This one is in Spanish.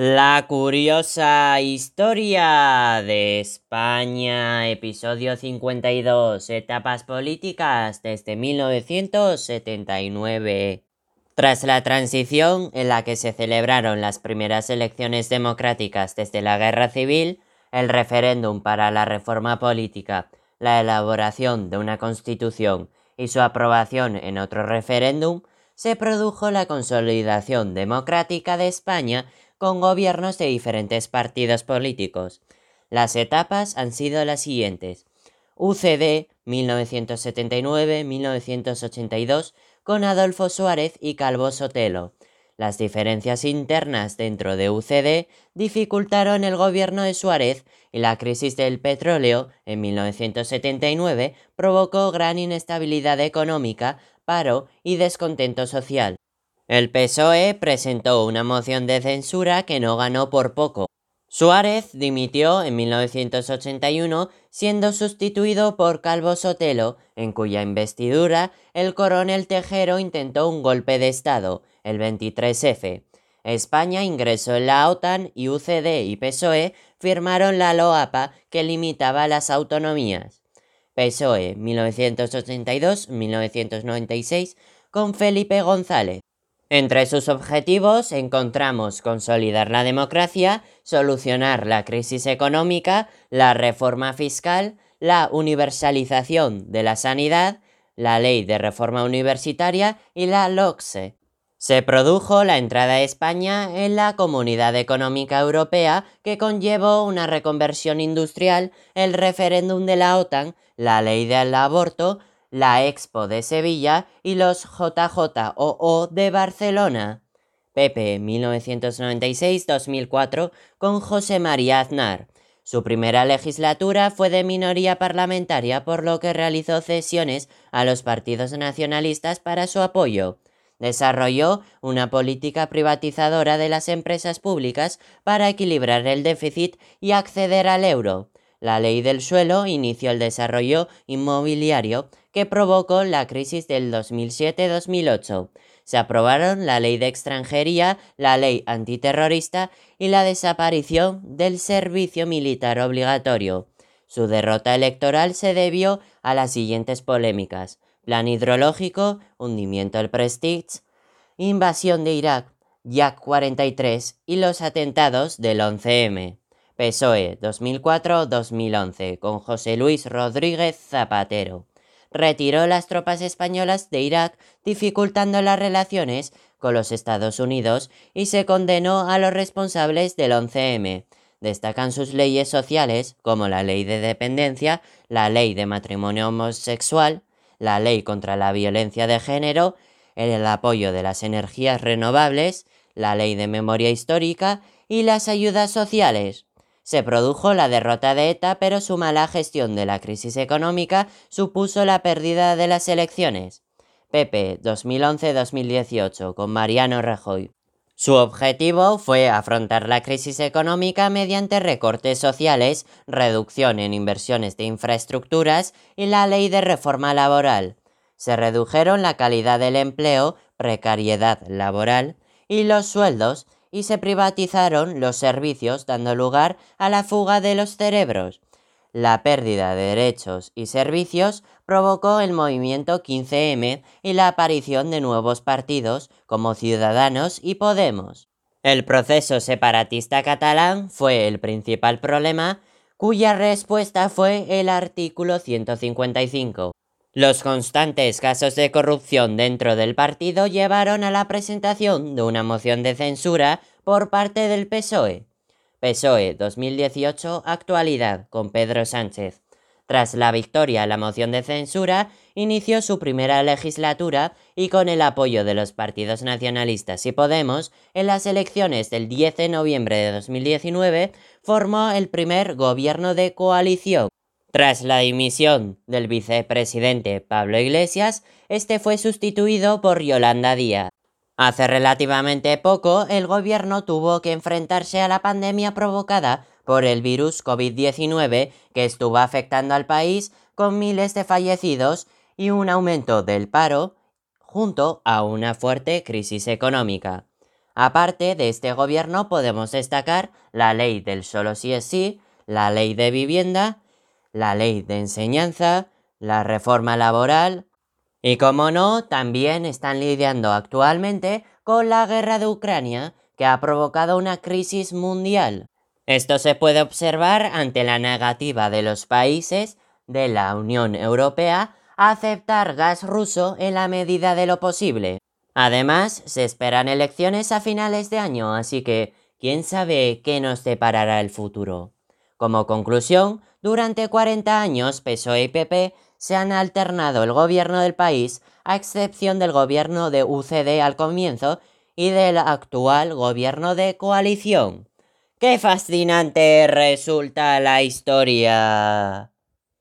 La curiosa historia de España, episodio 52, etapas políticas desde 1979. Tras la transición en la que se celebraron las primeras elecciones democráticas desde la Guerra Civil, el referéndum para la reforma política, la elaboración de una constitución y su aprobación en otro referéndum, se produjo la consolidación democrática de España con gobiernos de diferentes partidos políticos. Las etapas han sido las siguientes. UCD 1979-1982 con Adolfo Suárez y Calvo Sotelo. Las diferencias internas dentro de UCD dificultaron el gobierno de Suárez y la crisis del petróleo en 1979 provocó gran inestabilidad económica, paro y descontento social. El PSOE presentó una moción de censura que no ganó por poco. Suárez dimitió en 1981 siendo sustituido por Calvo Sotelo, en cuya investidura el coronel Tejero intentó un golpe de Estado, el 23F. España ingresó en la OTAN y UCD y PSOE firmaron la LOAPA que limitaba las autonomías. PSOE 1982-1996 con Felipe González. Entre sus objetivos encontramos consolidar la democracia, solucionar la crisis económica, la reforma fiscal, la universalización de la sanidad, la ley de reforma universitaria y la LOCSE. Se produjo la entrada de España en la Comunidad Económica Europea que conllevó una reconversión industrial, el referéndum de la OTAN, la ley del aborto, la Expo de Sevilla y los JJOO de Barcelona. Pepe 1996-2004 con José María Aznar. Su primera legislatura fue de minoría parlamentaria por lo que realizó cesiones a los partidos nacionalistas para su apoyo. Desarrolló una política privatizadora de las empresas públicas para equilibrar el déficit y acceder al euro. La ley del suelo inició el desarrollo inmobiliario que provocó la crisis del 2007-2008. Se aprobaron la ley de extranjería, la ley antiterrorista y la desaparición del servicio militar obligatorio. Su derrota electoral se debió a las siguientes polémicas. Plan hidrológico, hundimiento del Prestige, invasión de Irak, Yak 43 y los atentados del 11M. PSOE 2004-2011 con José Luis Rodríguez Zapatero. Retiró las tropas españolas de Irak dificultando las relaciones con los Estados Unidos y se condenó a los responsables del 11M. Destacan sus leyes sociales como la ley de dependencia, la ley de matrimonio homosexual, la ley contra la violencia de género, el apoyo de las energías renovables, la ley de memoria histórica y las ayudas sociales. Se produjo la derrota de ETA, pero su mala gestión de la crisis económica supuso la pérdida de las elecciones. PP 2011-2018 con Mariano Rajoy. Su objetivo fue afrontar la crisis económica mediante recortes sociales, reducción en inversiones de infraestructuras y la ley de reforma laboral. Se redujeron la calidad del empleo, precariedad laboral y los sueldos y se privatizaron los servicios dando lugar a la fuga de los cerebros. La pérdida de derechos y servicios provocó el movimiento 15M y la aparición de nuevos partidos como Ciudadanos y Podemos. El proceso separatista catalán fue el principal problema, cuya respuesta fue el artículo 155. Los constantes casos de corrupción dentro del partido llevaron a la presentación de una moción de censura por parte del PSOE. PSOE 2018 Actualidad con Pedro Sánchez. Tras la victoria la moción de censura, inició su primera legislatura y con el apoyo de los partidos nacionalistas y Podemos, en las elecciones del 10 de noviembre de 2019, formó el primer gobierno de coalición tras la dimisión del vicepresidente Pablo Iglesias, este fue sustituido por Yolanda Díaz. Hace relativamente poco, el gobierno tuvo que enfrentarse a la pandemia provocada por el virus COVID-19 que estuvo afectando al país con miles de fallecidos y un aumento del paro junto a una fuerte crisis económica. Aparte de este gobierno podemos destacar la ley del solo sí es sí, la ley de vivienda, la ley de enseñanza, la reforma laboral y como no, también están lidiando actualmente con la guerra de Ucrania que ha provocado una crisis mundial. Esto se puede observar ante la negativa de los países de la Unión Europea a aceptar gas ruso en la medida de lo posible. Además, se esperan elecciones a finales de año, así que quién sabe qué nos deparará el futuro. Como conclusión, durante 40 años PSOE y PP se han alternado el gobierno del país, a excepción del gobierno de UCD al comienzo y del actual gobierno de coalición. ¡Qué fascinante resulta la historia!